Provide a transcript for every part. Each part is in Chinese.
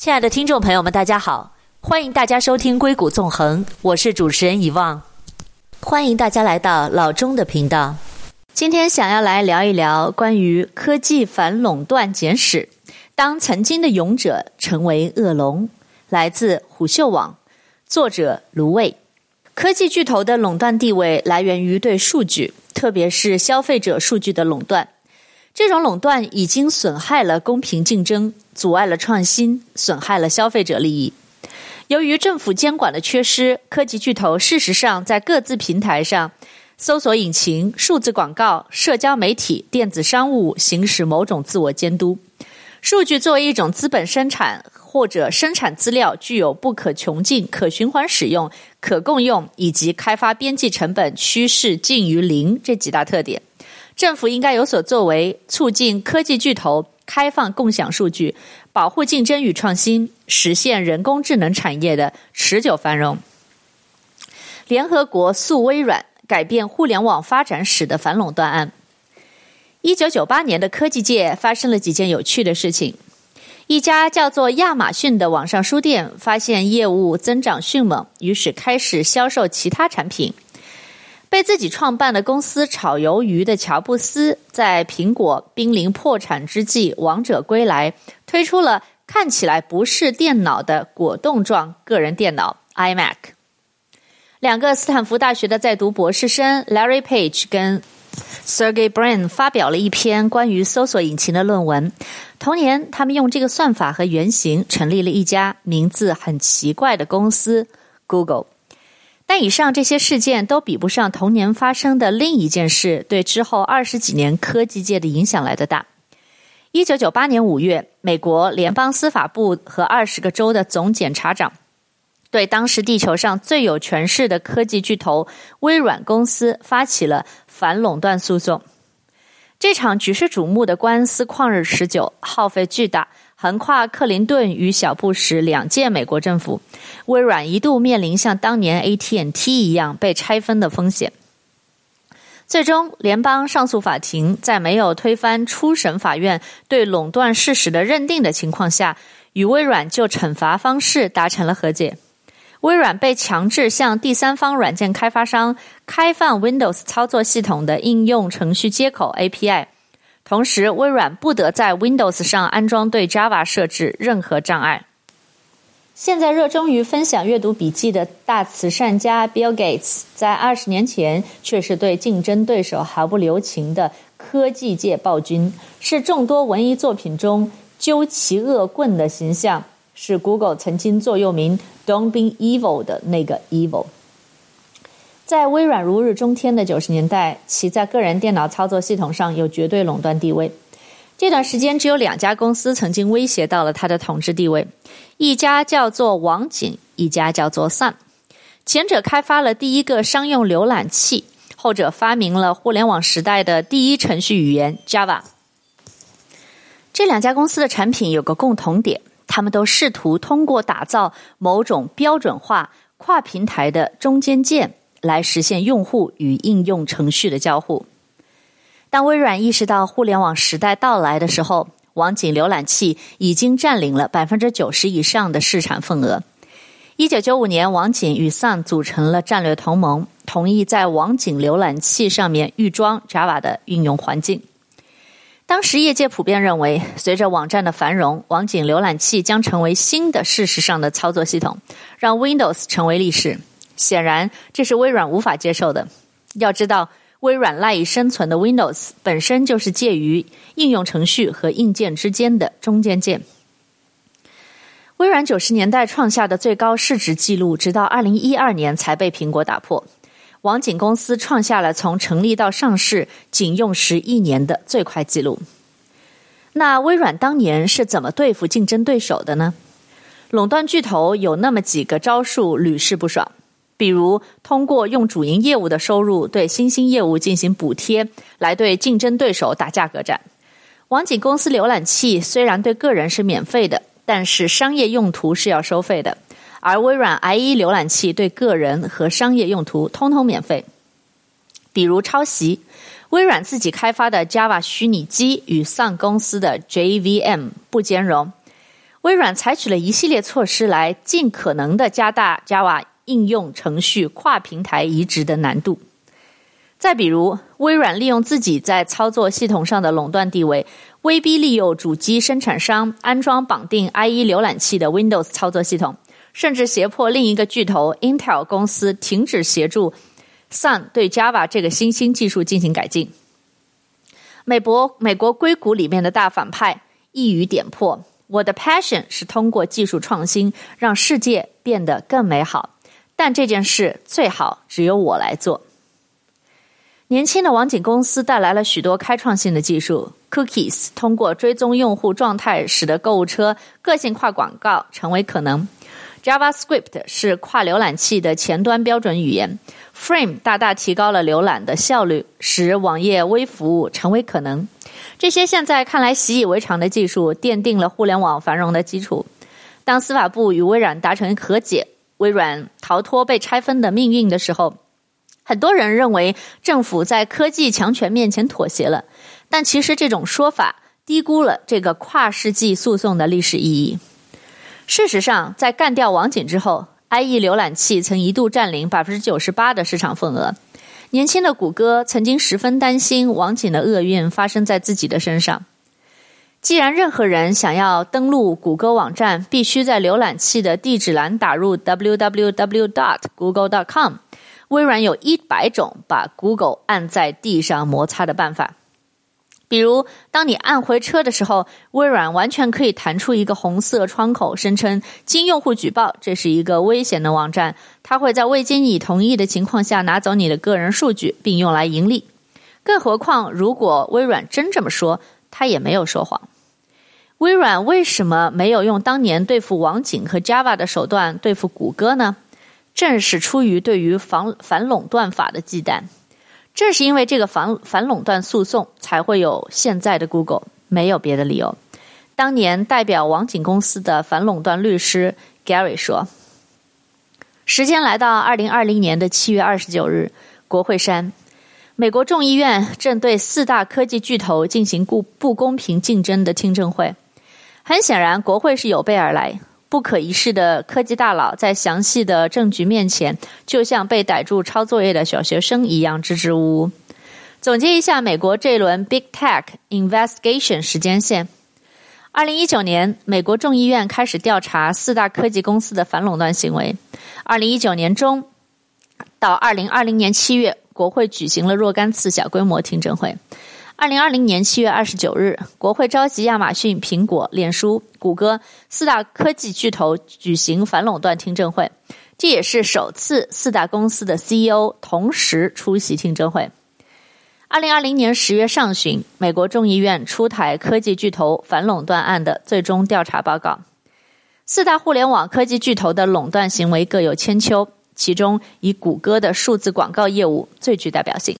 亲爱的听众朋友们，大家好，欢迎大家收听《硅谷纵横》，我是主持人遗忘，欢迎大家来到老钟的频道。今天想要来聊一聊关于科技反垄断简史，当曾经的勇者成为恶龙，来自虎嗅网，作者卢卫。科技巨头的垄断地位来源于对数据，特别是消费者数据的垄断。这种垄断已经损害了公平竞争，阻碍了创新，损害了消费者利益。由于政府监管的缺失，科技巨头事实上在各自平台上，搜索引擎、数字广告、社交媒体、电子商务行使某种自我监督。数据作为一种资本生产或者生产资料，具有不可穷尽、可循环使用、可共用以及开发边际成本趋势近于零这几大特点。政府应该有所作为，促进科技巨头开放共享数据，保护竞争与创新，实现人工智能产业的持久繁荣。联合国诉微软改变互联网发展史的反垄断案。一九九八年的科技界发生了几件有趣的事情。一家叫做亚马逊的网上书店发现业务增长迅猛，于是开始销售其他产品。被自己创办的公司炒鱿鱼的乔布斯，在苹果濒临破产之际，王者归来，推出了看起来不是电脑的果冻状个人电脑 iMac。两个斯坦福大学的在读博士生 Larry Page 跟 Sergey Brin 发表了一篇关于搜索引擎的论文。同年，他们用这个算法和原型，成立了一家名字很奇怪的公司 Google。但以上这些事件都比不上同年发生的另一件事，对之后二十几年科技界的影响来得大。一九九八年五月，美国联邦司法部和二十个州的总检察长对当时地球上最有权势的科技巨头微软公司发起了反垄断诉讼。这场举世瞩目的官司旷日持久，耗费巨大。横跨克林顿与小布什两届美国政府，微软一度面临像当年 AT&T 一样被拆分的风险。最终，联邦上诉法庭在没有推翻初审法院对垄断事实的认定的情况下，与微软就惩罚方式达成了和解。微软被强制向第三方软件开发商开放 Windows 操作系统的应用程序接口 API。同时，微软不得在 Windows 上安装对 Java 设置任何障碍。现在热衷于分享阅读笔记的大慈善家 Bill Gates，在二十年前却是对竞争对手毫不留情的科技界暴君，是众多文艺作品中纠其恶棍的形象，是 Google 曾经座右铭 “Don't be evil” 的那个 evil。在微软如日中天的九十年代，其在个人电脑操作系统上有绝对垄断地位。这段时间，只有两家公司曾经威胁到了它的统治地位，一家叫做网景，一家叫做 Sun。前者开发了第一个商用浏览器，后者发明了互联网时代的第一程序语言 Java。这两家公司的产品有个共同点，他们都试图通过打造某种标准化跨平台的中间件。来实现用户与应用程序的交互。当微软意识到互联网时代到来的时候，网景浏览器已经占领了百分之九十以上的市场份额。一九九五年，网景与 Sun 组成了战略同盟，同意在网景浏览器上面预装 Java 的应用环境。当时业界普遍认为，随着网站的繁荣，网景浏览器将成为新的事实上的操作系统，让 Windows 成为历史。显然，这是微软无法接受的。要知道，微软赖以生存的 Windows 本身就是介于应用程序和硬件之间的中间件。微软九十年代创下的最高市值记录，直到二零一二年才被苹果打破。网景公司创下了从成立到上市仅用时一年的最快记录。那微软当年是怎么对付竞争对手的呢？垄断巨头有那么几个招数屡试不爽。比如，通过用主营业务的收入对新兴业务进行补贴，来对竞争对手打价格战。网景公司浏览器虽然对个人是免费的，但是商业用途是要收费的。而微软 IE 浏览器对个人和商业用途通通免费。比如抄袭，微软自己开发的 Java 虚拟机与 Sun 公司的 JVM 不兼容。微软采取了一系列措施来尽可能的加大 Java 应用程序跨平台移植的难度。再比如，微软利用自己在操作系统上的垄断地位，威逼利诱主机生产商安装绑定 IE 浏览器的 Windows 操作系统，甚至胁迫另一个巨头 Intel 公司停止协助 Sun 对 Java 这个新兴技术进行改进。美国美国硅谷里面的大反派一语点破。我的 passion 是通过技术创新让世界变得更美好，但这件事最好只有我来做。年轻的网景公司带来了许多开创性的技术，Cookies 通过追踪用户状态，使得购物车个性化广告成为可能。JavaScript 是跨浏览器的前端标准语言，Frame 大大提高了浏览的效率，使网页微服务成为可能。这些现在看来习以为常的技术，奠定了互联网繁荣的基础。当司法部与微软达成和解，微软逃脱被拆分的命运的时候，很多人认为政府在科技强权面前妥协了。但其实这种说法低估了这个跨世纪诉讼的历史意义。事实上，在干掉网景之后，IE 浏览器曾一度占领百分之九十八的市场份额。年轻的谷歌曾经十分担心网景的厄运发生在自己的身上。既然任何人想要登录谷歌网站，必须在浏览器的地址栏打入 www. dot google. dot com 微软有一百种把 Google 按在地上摩擦的办法。比如，当你按回车的时候，微软完全可以弹出一个红色窗口，声称经用户举报，这是一个危险的网站，它会在未经你同意的情况下拿走你的个人数据，并用来盈利。更何况，如果微软真这么说，它也没有说谎。微软为什么没有用当年对付网景和 Java 的手段对付谷歌呢？正是出于对于反反垄断法的忌惮。正是因为这个反反垄断诉讼，才会有现在的 Google，没有别的理由。当年代表网景公司的反垄断律师 Gary 说：“时间来到二零二零年的七月二十九日，国会山，美国众议院正对四大科技巨头进行不不公平竞争的听证会。很显然，国会是有备而来。”不可一世的科技大佬在详细的证据面前，就像被逮住抄作业的小学生一样支支吾吾。总结一下美国这一轮 Big Tech Investigation 时间线：二零一九年，美国众议院开始调查四大科技公司的反垄断行为；二零一九年中到二零二零年七月，国会举行了若干次小规模听证会。二零二零年七月二十九日，国会召集亚马逊、苹果、脸书、谷歌四大科技巨头举行反垄断听证会，这也是首次四大公司的 CEO 同时出席听证会。二零二零年十月上旬，美国众议院出台科技巨头反垄断案的最终调查报告。四大互联网科技巨头的垄断行为各有千秋，其中以谷歌的数字广告业务最具代表性。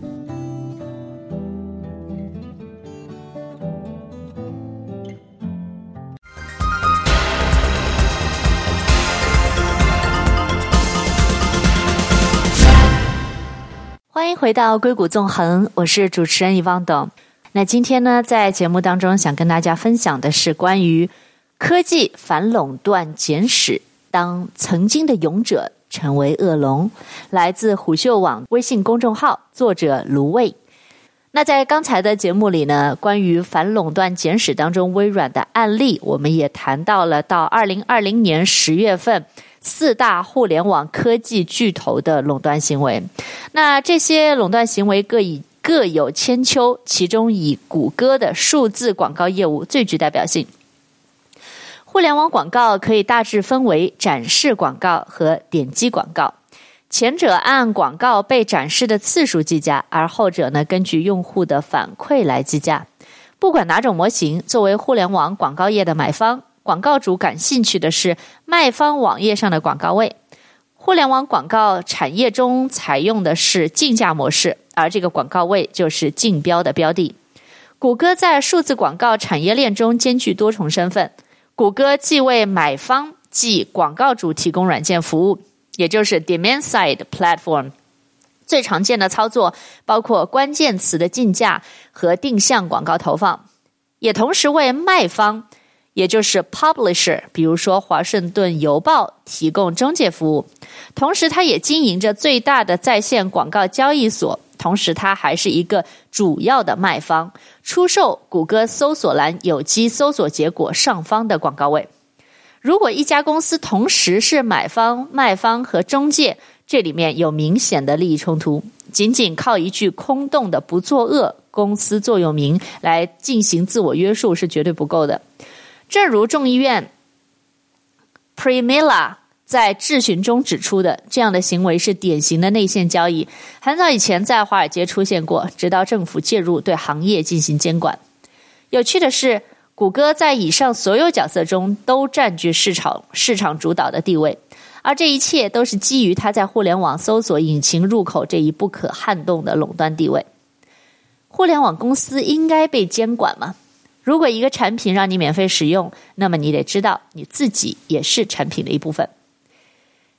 回到硅谷纵横，我是主持人 Yvonne。那今天呢，在节目当中想跟大家分享的是关于科技反垄断简史，当曾经的勇者成为恶龙，来自虎嗅网微信公众号作者卢卫。那在刚才的节目里呢，关于反垄断简史当中微软的案例，我们也谈到了到二零二零年十月份。四大互联网科技巨头的垄断行为，那这些垄断行为各以各有千秋，其中以谷歌的数字广告业务最具代表性。互联网广告可以大致分为展示广告和点击广告，前者按广告被展示的次数计价，而后者呢，根据用户的反馈来计价。不管哪种模型，作为互联网广告业的买方。广告主感兴趣的是卖方网页上的广告位，互联网广告产业中采用的是竞价模式，而这个广告位就是竞标的标的。谷歌在数字广告产业链中兼具多重身份。谷歌既为买方即广告主提供软件服务，也就是 Demand Side Platform。最常见的操作包括关键词的竞价和定向广告投放，也同时为卖方。也就是 publisher，比如说华盛顿邮报提供中介服务，同时它也经营着最大的在线广告交易所，同时它还是一个主要的卖方，出售谷歌搜索栏有机搜索结果上方的广告位。如果一家公司同时是买方、卖方和中介，这里面有明显的利益冲突，仅仅靠一句空洞的不作恶公司座右铭来进行自我约束是绝对不够的。正如众议院 Pramila 在质询中指出的，这样的行为是典型的内线交易，很早以前在华尔街出现过，直到政府介入对行业进行监管。有趣的是，谷歌在以上所有角色中都占据市场市场主导的地位，而这一切都是基于它在互联网搜索引擎入口这一不可撼动的垄断地位。互联网公司应该被监管吗？如果一个产品让你免费使用，那么你得知道你自己也是产品的一部分。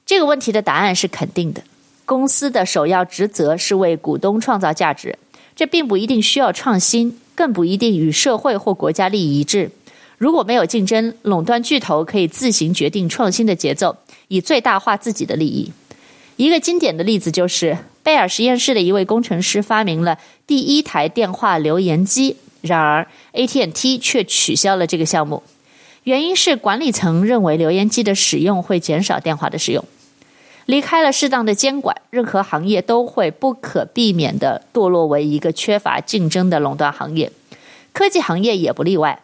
这个问题的答案是肯定的。公司的首要职责是为股东创造价值，这并不一定需要创新，更不一定与社会或国家利益一致。如果没有竞争，垄断巨头可以自行决定创新的节奏，以最大化自己的利益。一个经典的例子就是贝尔实验室的一位工程师发明了第一台电话留言机。然而，AT&T 却取消了这个项目，原因是管理层认为留言机的使用会减少电话的使用。离开了适当的监管，任何行业都会不可避免地堕落为一个缺乏竞争的垄断行业，科技行业也不例外。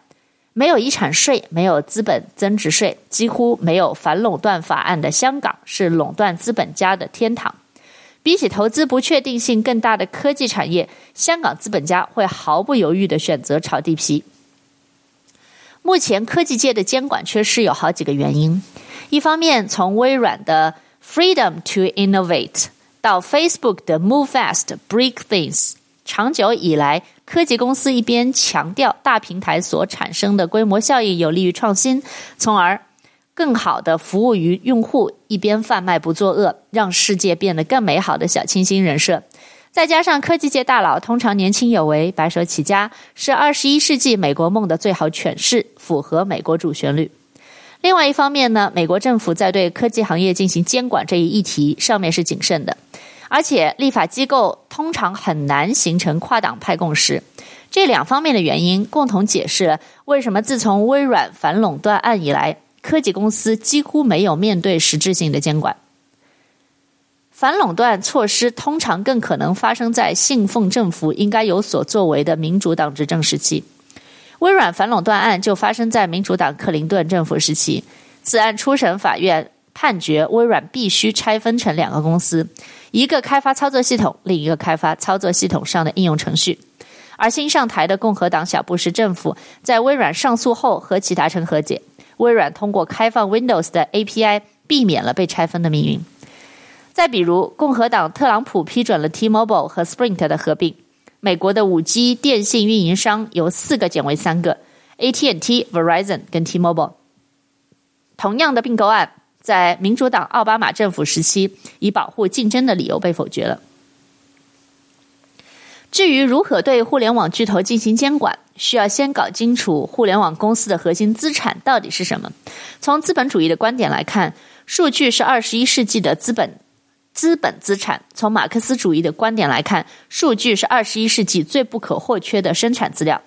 没有遗产税，没有资本增值税，几乎没有反垄断法案的香港是垄断资本家的天堂。比起投资不确定性更大的科技产业，香港资本家会毫不犹豫地选择炒地皮。目前科技界的监管缺失有好几个原因：一方面，从微软的 “Freedom to Innovate” 到 Facebook 的 “Move Fast, Break Things”，长久以来，科技公司一边强调大平台所产生的规模效应有利于创新，从而更好的服务于用户，一边贩卖不作恶，让世界变得更美好的小清新人设，再加上科技界大佬通常年轻有为、白手起家，是二十一世纪美国梦的最好诠释，符合美国主旋律。另外一方面呢，美国政府在对科技行业进行监管这一议题上面是谨慎的，而且立法机构通常很难形成跨党派共识。这两方面的原因共同解释了为什么自从微软反垄断案以来。科技公司几乎没有面对实质性的监管，反垄断措施通常更可能发生在信奉政府应该有所作为的民主党执政时期。微软反垄断案就发生在民主党克林顿政府时期。此案初审法院判决微软必须拆分成两个公司，一个开发操作系统，另一个开发操作系统上的应用程序。而新上台的共和党小布什政府在微软上诉后和其达成和解。微软通过开放 Windows 的 API，避免了被拆分的命运。再比如，共和党特朗普批准了 T-Mobile 和 Sprint 的合并，美国的五 G 电信运营商由四个减为三个：AT&T、Verizon 跟 T-Mobile。同样的并购案，在民主党奥巴马政府时期，以保护竞争的理由被否决了。至于如何对互联网巨头进行监管，需要先搞清楚互联网公司的核心资产到底是什么。从资本主义的观点来看，数据是二十一世纪的资本资本资产；从马克思主义的观点来看，数据是二十一世纪最不可或缺的生产资料。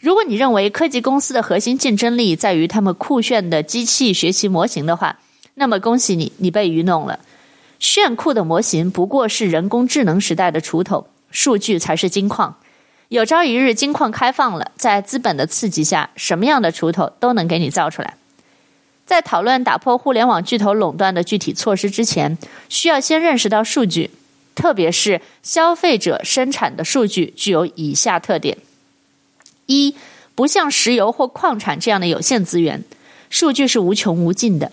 如果你认为科技公司的核心竞争力在于他们酷炫的机器学习模型的话，那么恭喜你，你被愚弄了。炫酷的模型不过是人工智能时代的锄头。数据才是金矿，有朝一日金矿开放了，在资本的刺激下，什么样的锄头都能给你造出来。在讨论打破互联网巨头垄断的具体措施之前，需要先认识到数据，特别是消费者生产的数据具有以下特点：一，不像石油或矿产这样的有限资源，数据是无穷无尽的；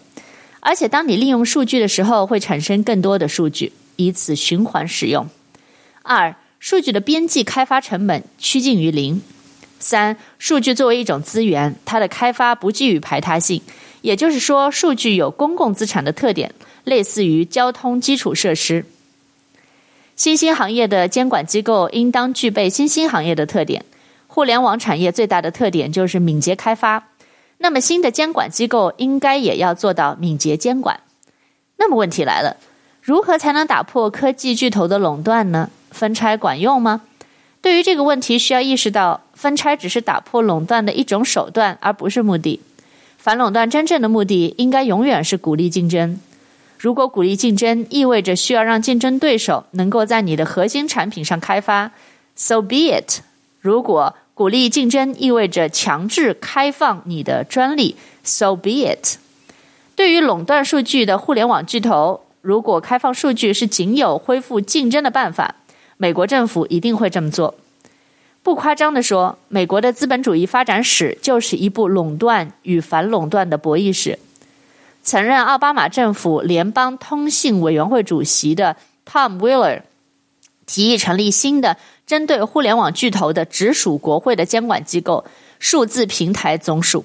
而且当你利用数据的时候，会产生更多的数据，以此循环使用。二、数据的边际开发成本趋近于零。三、数据作为一种资源，它的开发不具有排他性，也就是说，数据有公共资产的特点，类似于交通基础设施。新兴行业的监管机构应当具备新兴行业的特点。互联网产业最大的特点就是敏捷开发，那么新的监管机构应该也要做到敏捷监管。那么问题来了，如何才能打破科技巨头的垄断呢？分拆管用吗？对于这个问题，需要意识到，分拆只是打破垄断的一种手段，而不是目的。反垄断真正的目的，应该永远是鼓励竞争。如果鼓励竞争意味着需要让竞争对手能够在你的核心产品上开发，so be it。如果鼓励竞争意味着强制开放你的专利，so be it。对于垄断数据的互联网巨头，如果开放数据是仅有恢复竞争的办法，美国政府一定会这么做。不夸张地说，美国的资本主义发展史就是一部垄断与反垄断的博弈史。曾任奥巴马政府联邦通信委员会主席的 Tom Wheeler 提议成立新的针对互联网巨头的直属国会的监管机构——数字平台总署。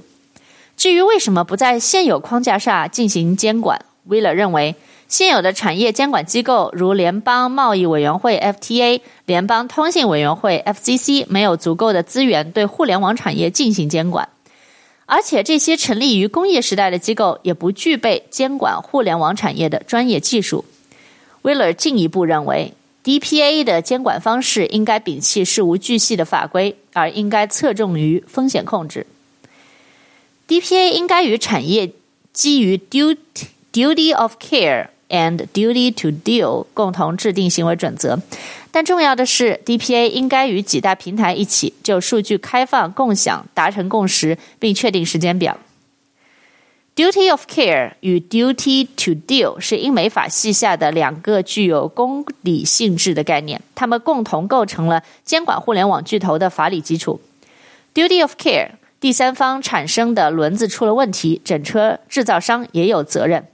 至于为什么不在现有框架下进行监管，Wheeler 认为，现有的产业监管机构如联邦贸易委员会 （FTA）、联邦通信委员会 （FCC） 没有足够的资源对互联网产业进行监管。而且，这些成立于工业时代的机构也不具备监管互联网产业的专业技术。威勒进一步认为，DPA 的监管方式应该摒弃事无巨细的法规，而应该侧重于风险控制。DPA 应该与产业基于 duty duty of care and duty to deal 共同制定行为准则。但重要的是，DPA 应该与几大平台一起就数据开放共享达成共识，并确定时间表。Duty of care 与 Duty to deal 是英美法系下的两个具有公理性质的概念，它们共同构成了监管互联网巨头的法理基础。Duty of care，第三方产生的轮子出了问题，整车制造商也有责任。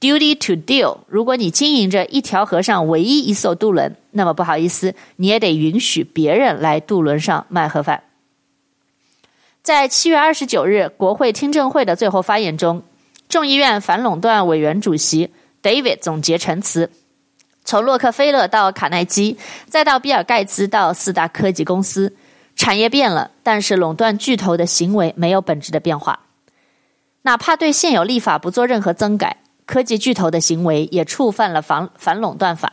Duty to deal，如果你经营着一条河上唯一一艘渡轮，那么不好意思，你也得允许别人来渡轮上卖盒饭。在七月二十九日国会听证会的最后发言中，众议院反垄断委员主席 David 总结陈词：从洛克菲勒到卡耐基，再到比尔盖茨到四大科技公司，产业变了，但是垄断巨头的行为没有本质的变化，哪怕对现有立法不做任何增改。科技巨头的行为也触犯了反反垄断法。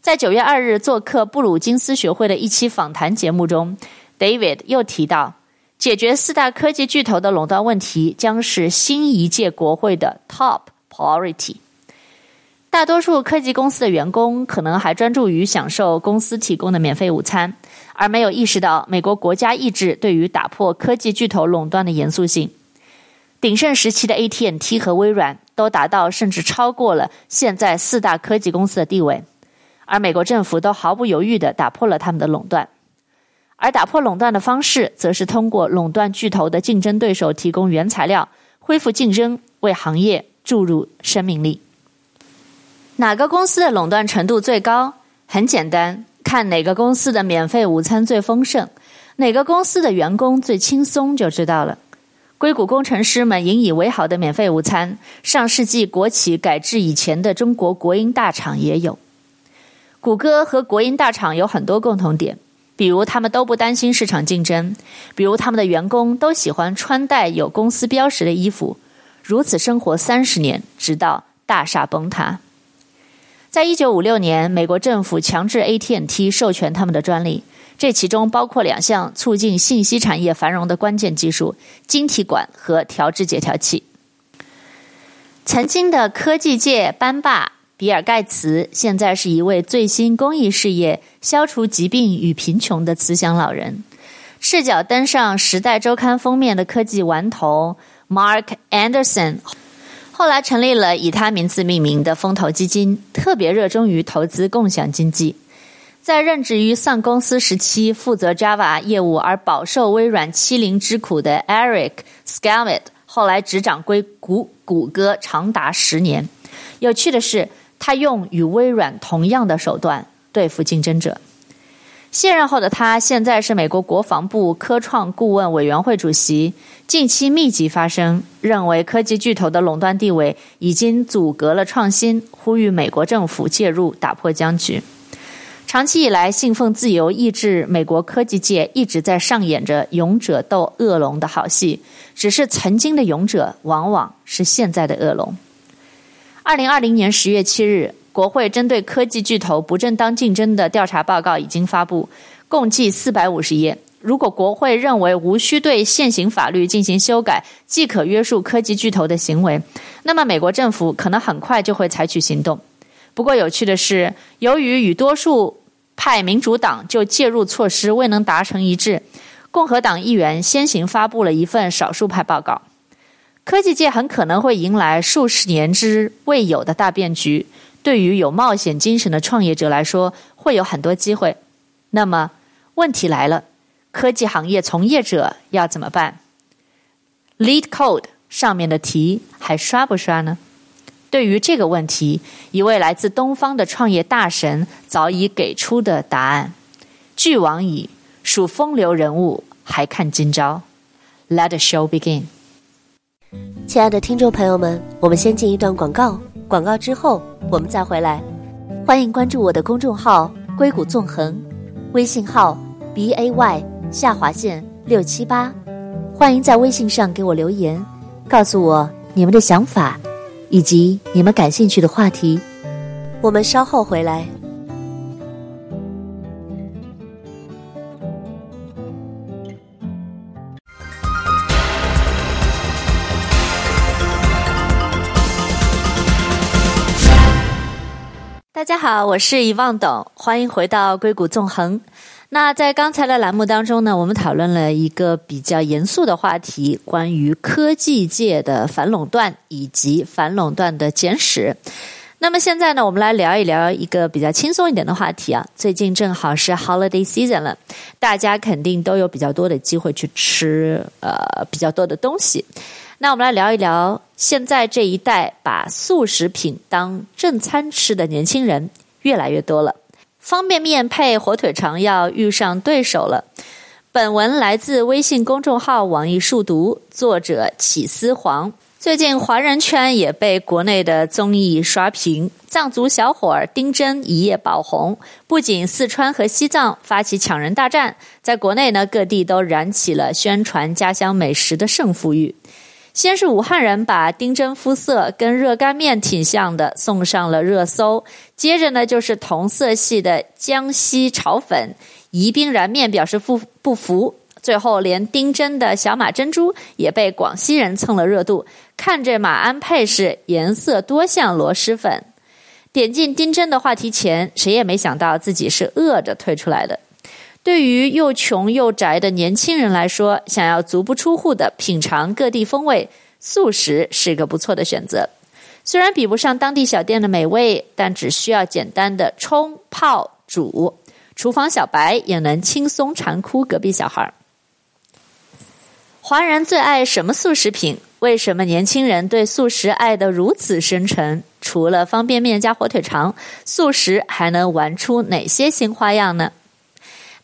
在九月二日做客布鲁金斯学会的一期访谈节目中，David 又提到，解决四大科技巨头的垄断问题将是新一届国会的 top priority。大多数科技公司的员工可能还专注于享受公司提供的免费午餐，而没有意识到美国国家意志对于打破科技巨头垄断的严肃性。鼎盛时期的 AT&T 和微软都达到甚至超过了现在四大科技公司的地位，而美国政府都毫不犹豫地打破了他们的垄断。而打破垄断的方式，则是通过垄断巨头的竞争对手提供原材料，恢复竞争，为行业注入生命力。哪个公司的垄断程度最高？很简单，看哪个公司的免费午餐最丰盛，哪个公司的员工最轻松就知道了。硅谷工程师们引以为豪的免费午餐，上世纪国企改制以前的中国国营大厂也有。谷歌和国营大厂有很多共同点，比如他们都不担心市场竞争，比如他们的员工都喜欢穿戴有公司标识的衣服，如此生活三十年，直到大厦崩塌。在一九五六年，美国政府强制 AT&T 授权他们的专利。这其中包括两项促进信息产业繁荣的关键技术：晶体管和调制解调器。曾经的科技界班霸比尔·盖茨，现在是一位最新公益事业——消除疾病与贫穷的慈祥老人。赤脚登上《时代周刊》封面的科技顽童 Mark Anderson，后来成立了以他名字命名的风投基金，特别热衷于投资共享经济。在任职于 Sun 公司时期，负责 Java 业务而饱受微软欺凌之苦的 Eric Schmidt 后来执掌硅谷谷歌长达十年。有趣的是，他用与微软同样的手段对付竞争者。卸任后的他，现在是美国国防部科创顾问委员会主席。近期密集发声，认为科技巨头的垄断地位已经阻隔了创新，呼吁美国政府介入打破僵局。长期以来，信奉自由意志，美国科技界一直在上演着勇者斗恶龙的好戏。只是曾经的勇者，往往是现在的恶龙。二零二零年十月七日，国会针对科技巨头不正当竞争的调查报告已经发布，共计四百五十页。如果国会认为无需对现行法律进行修改，即可约束科技巨头的行为，那么美国政府可能很快就会采取行动。不过有趣的是，由于与多数派民主党就介入措施未能达成一致，共和党议员先行发布了一份少数派报告。科技界很可能会迎来数十年之未有的大变局，对于有冒险精神的创业者来说，会有很多机会。那么问题来了。科技行业从业者要怎么办？LeetCode 上面的题还刷不刷呢？对于这个问题，一位来自东方的创业大神早已给出的答案：俱往矣，属风流人物，还看今朝。Let the show begin。亲爱的听众朋友们，我们先进一段广告，广告之后我们再回来。欢迎关注我的公众号“硅谷纵横”，微信号 b a y。下划线六七八，欢迎在微信上给我留言，告诉我你们的想法，以及你们感兴趣的话题。我们稍后回来。大家好，我是遗忘董，欢迎回到硅谷纵横。那在刚才的栏目当中呢，我们讨论了一个比较严肃的话题，关于科技界的反垄断以及反垄断的简史。那么现在呢，我们来聊一聊一个比较轻松一点的话题啊。最近正好是 Holiday Season 了，大家肯定都有比较多的机会去吃呃比较多的东西。那我们来聊一聊，现在这一代把速食品当正餐吃的年轻人越来越多了。方便面配火腿肠要遇上对手了。本文来自微信公众号“网易数读”，作者起司黄。最近华人圈也被国内的综艺刷屏，藏族小伙丁真一夜爆红，不仅四川和西藏发起抢人大战，在国内呢各地都燃起了宣传家乡美食的胜负欲。先是武汉人把丁真肤色跟热干面挺像的送上了热搜，接着呢就是同色系的江西炒粉宜宾燃面表示不不服，最后连丁真的小马珍珠也被广西人蹭了热度，看这马鞍配饰颜色多像螺蛳粉。点进丁真的话题前，谁也没想到自己是饿着退出来的。对于又穷又宅的年轻人来说，想要足不出户的品尝各地风味，速食是个不错的选择。虽然比不上当地小店的美味，但只需要简单的冲、泡、煮，厨房小白也能轻松馋哭隔壁小孩。华人最爱什么速食品？为什么年轻人对速食爱得如此深沉？除了方便面加火腿肠，速食还能玩出哪些新花样呢？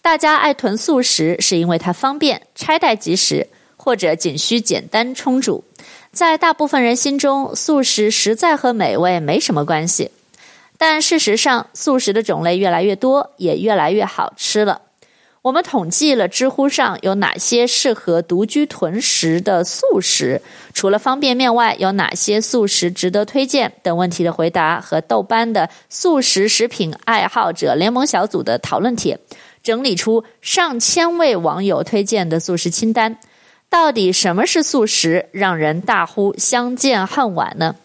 大家爱囤速食，是因为它方便、拆袋即食，或者仅需简单冲煮。在大部分人心中，速食实在和美味没什么关系。但事实上，速食的种类越来越多，也越来越好吃了。我们统计了知乎上有哪些适合独居囤食的速食，除了方便面外，有哪些速食值得推荐等问题的回答，和豆瓣的速食食品爱好者联盟小组的讨论帖。整理出上千位网友推荐的速食清单，到底什么是速食，让人大呼相见恨晚呢？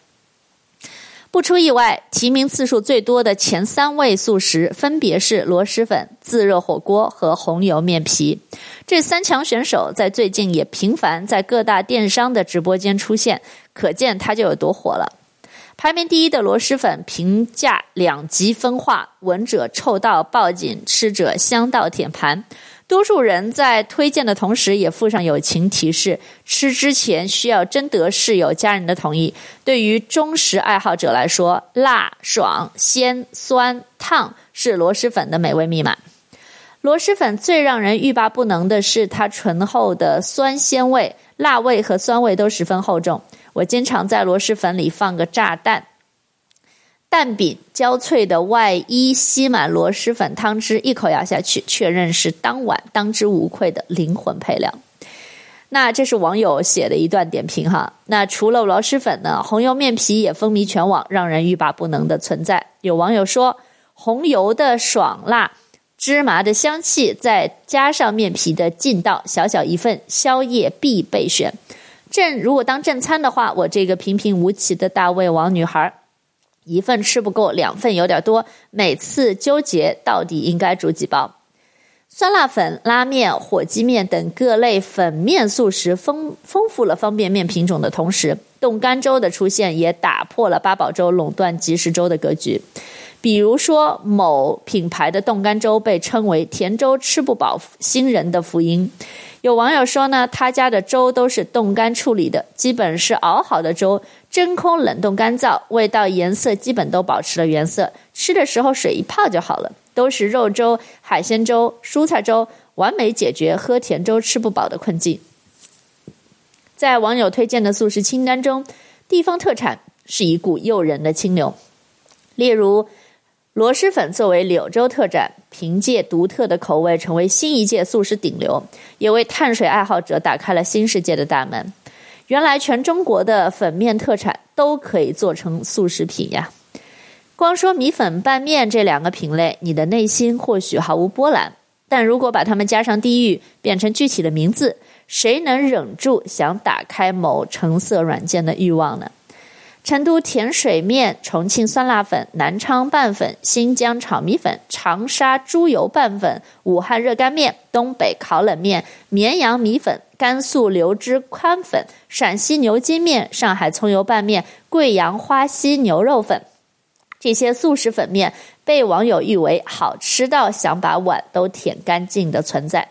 不出意外，提名次数最多的前三位速食分别是螺蛳粉、自热火锅和红油面皮。这三强选手在最近也频繁在各大电商的直播间出现，可见它就有多火了。排名第一的螺蛳粉评价两极分化，闻者臭到报警，吃者香到舔盘。多数人在推荐的同时，也附上友情提示：吃之前需要征得室友、家人的同意。对于忠实爱好者来说，辣、爽、鲜、酸、烫是螺蛳粉的美味密码。螺蛳粉最让人欲罢不能的是它醇厚的酸鲜味，辣味和酸味都十分厚重。我经常在螺蛳粉里放个炸蛋。蛋饼焦脆的外衣吸满螺蛳粉汤汁，一口咬下去，确认是当晚当之无愧的灵魂配料。那这是网友写的一段点评哈。那除了螺蛳粉呢，红油面皮也风靡全网，让人欲罢不能的存在。有网友说，红油的爽辣，芝麻的香气，再加上面皮的劲道，小小一份，宵夜必备选。正如果当正餐的话，我这个平平无奇的大胃王女孩。一份吃不够，两份有点多，每次纠结到底应该煮几包。酸辣粉、拉面、火鸡面等各类粉面素食丰丰富了方便面品种的同时，冻干粥的出现也打破了八宝粥垄断即食粥的格局。比如说，某品牌的冻干粥被称为“甜粥吃不饱新人的福音”。有网友说呢，他家的粥都是冻干处理的，基本是熬好的粥。真空冷冻干燥，味道颜色基本都保持了原色。吃的时候水一泡就好了，都是肉粥、海鲜粥、蔬菜粥，完美解决喝甜粥吃不饱的困境。在网友推荐的素食清单中，地方特产是一股诱人的清流。例如，螺蛳粉作为柳州特产，凭借独特的口味成为新一届素食顶流，也为碳水爱好者打开了新世界的大门。原来全中国的粉面特产都可以做成速食品呀！光说米粉拌面这两个品类，你的内心或许毫无波澜，但如果把它们加上地域，变成具体的名字，谁能忍住想打开某橙色软件的欲望呢？成都甜水面、重庆酸辣粉、南昌拌粉、新疆炒米粉、长沙猪油拌粉、武汉热干面、东北烤冷面、绵阳米粉、甘肃流汁宽粉、陕西牛筋面、上海葱油拌面、贵阳花溪牛肉粉，这些速食粉面被网友誉为好吃到想把碗都舔干净的存在。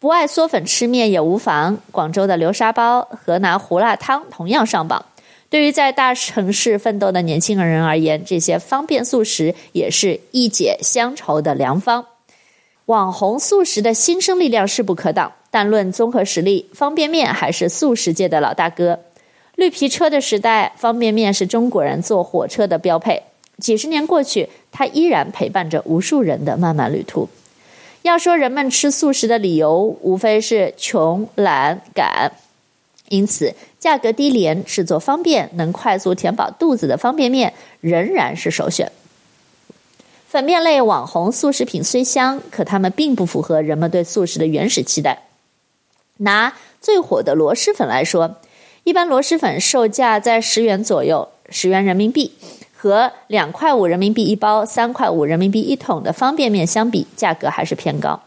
不爱嗦粉吃面也无妨，广州的流沙包、河南胡辣汤同样上榜。对于在大城市奋斗的年轻人而言，这些方便速食也是一解乡愁的良方。网红速食的新生力量势不可挡，但论综合实力，方便面还是速食界的老大哥。绿皮车的时代，方便面是中国人坐火车的标配。几十年过去，它依然陪伴着无数人的漫漫旅途。要说人们吃速食的理由，无非是穷、懒、赶。因此，价格低廉、制作方便、能快速填饱肚子的方便面仍然是首选。粉面类网红速食品虽香，可它们并不符合人们对速食的原始期待。拿最火的螺蛳粉来说，一般螺蛳粉售价在十元左右，十元人民币，和两块五人民币一包、三块五人民币一桶的方便面相比，价格还是偏高。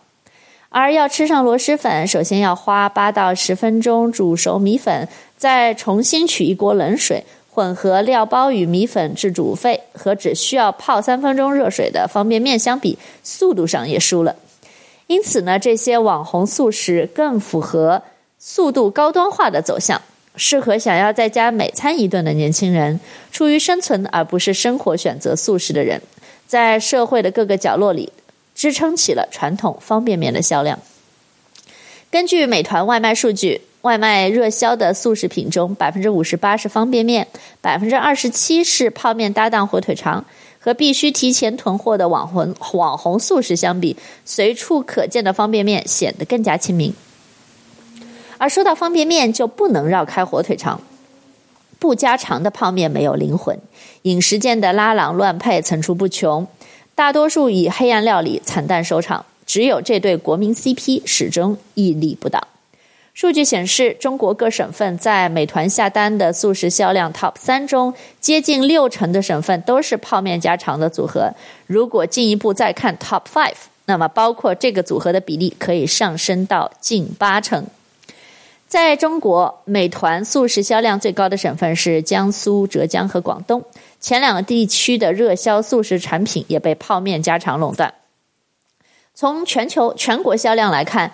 而要吃上螺蛳粉，首先要花八到十分钟煮熟米粉，再重新取一锅冷水，混合料包与米粉至煮沸，和只需要泡三分钟热水的方便面相比，速度上也输了。因此呢，这些网红速食更符合速度高端化的走向，适合想要在家美餐一顿的年轻人，出于生存而不是生活选择速食的人，在社会的各个角落里。支撑起了传统方便面的销量。根据美团外卖数据，外卖热销的速食品中，百分之五十八是方便面，百分之二十七是泡面搭档火腿肠。和必须提前囤货的网红网红速食相比，随处可见的方便面显得更加亲民。而说到方便面，就不能绕开火腿肠。不加肠的泡面没有灵魂，饮食界的拉郎乱配层出不穷。大多数以黑暗料理惨淡收场，只有这对国民 CP 始终屹立不倒。数据显示，中国各省份在美团下单的速食销量 TOP 三中，接近六成的省份都是泡面加肠的组合。如果进一步再看 TOP five，那么包括这个组合的比例可以上升到近八成。在中国，美团速食销量最高的省份是江苏、浙江和广东。前两个地区的热销速食产品也被泡面加长垄断。从全球全国销量来看，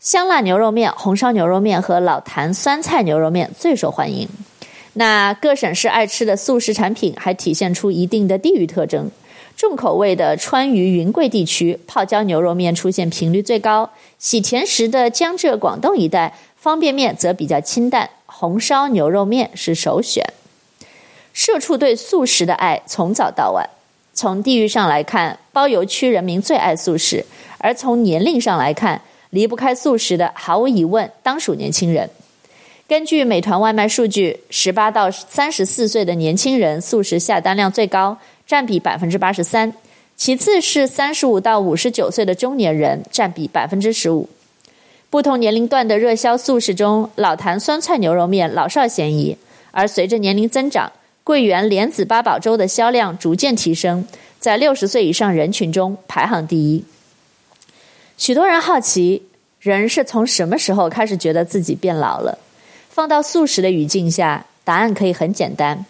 香辣牛肉面、红烧牛肉面和老坛酸菜牛肉面最受欢迎。那各省市爱吃的速食产品还体现出一定的地域特征。重口味的川渝云贵地区，泡椒牛肉面出现频率最高；喜甜食的江浙广东一带，方便面则比较清淡，红烧牛肉面是首选。社畜对素食的爱从早到晚。从地域上来看，包邮区人民最爱素食；而从年龄上来看，离不开素食的，毫无疑问当属年轻人。根据美团外卖数据，十八到三十四岁的年轻人素食下单量最高。占比百分之八十三，其次是三十五到五十九岁的中年人，占比百分之十五。不同年龄段的热销素食中，老坛酸菜牛肉面老少咸宜，而随着年龄增长，桂圆莲子八宝粥的销量逐渐提升，在六十岁以上人群中排行第一。许多人好奇，人是从什么时候开始觉得自己变老了？放到素食的语境下，答案可以很简单。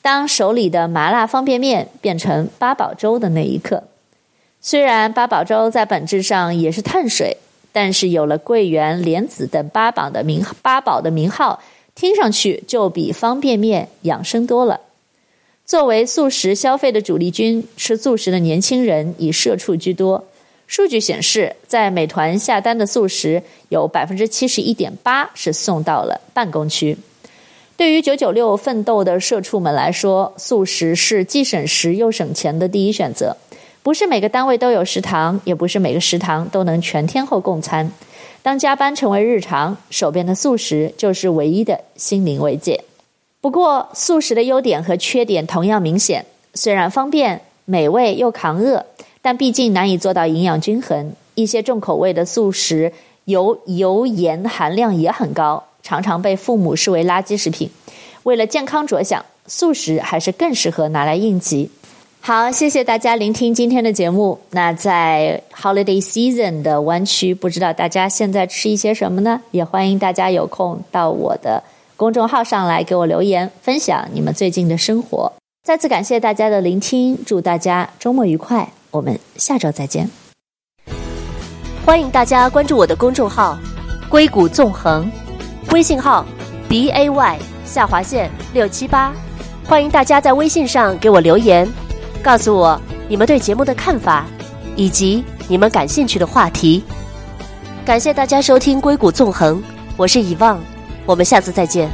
当手里的麻辣方便面变成八宝粥的那一刻，虽然八宝粥在本质上也是碳水，但是有了桂圆、莲子等八宝的名八宝的名号，听上去就比方便面养生多了。作为素食消费的主力军，吃素食的年轻人以社畜居多。数据显示，在美团下单的素食有百分之七十一点八是送到了办公区。对于九九六奋斗的社畜们来说，素食是既省时又省钱的第一选择。不是每个单位都有食堂，也不是每个食堂都能全天候供餐。当加班成为日常，手边的素食就是唯一的心灵慰藉。不过，素食的优点和缺点同样明显。虽然方便、美味又抗饿，但毕竟难以做到营养均衡。一些重口味的素食油油盐含量也很高。常常被父母视为垃圾食品，为了健康着想，素食还是更适合拿来应急。好，谢谢大家聆听今天的节目。那在 Holiday Season 的湾区，不知道大家现在吃一些什么呢？也欢迎大家有空到我的公众号上来给我留言，分享你们最近的生活。再次感谢大家的聆听，祝大家周末愉快，我们下周再见。欢迎大家关注我的公众号“硅谷纵横”。微信号 b a y 下划线六七八，欢迎大家在微信上给我留言，告诉我你们对节目的看法，以及你们感兴趣的话题。感谢大家收听《硅谷纵横》，我是遗忘，我们下次再见。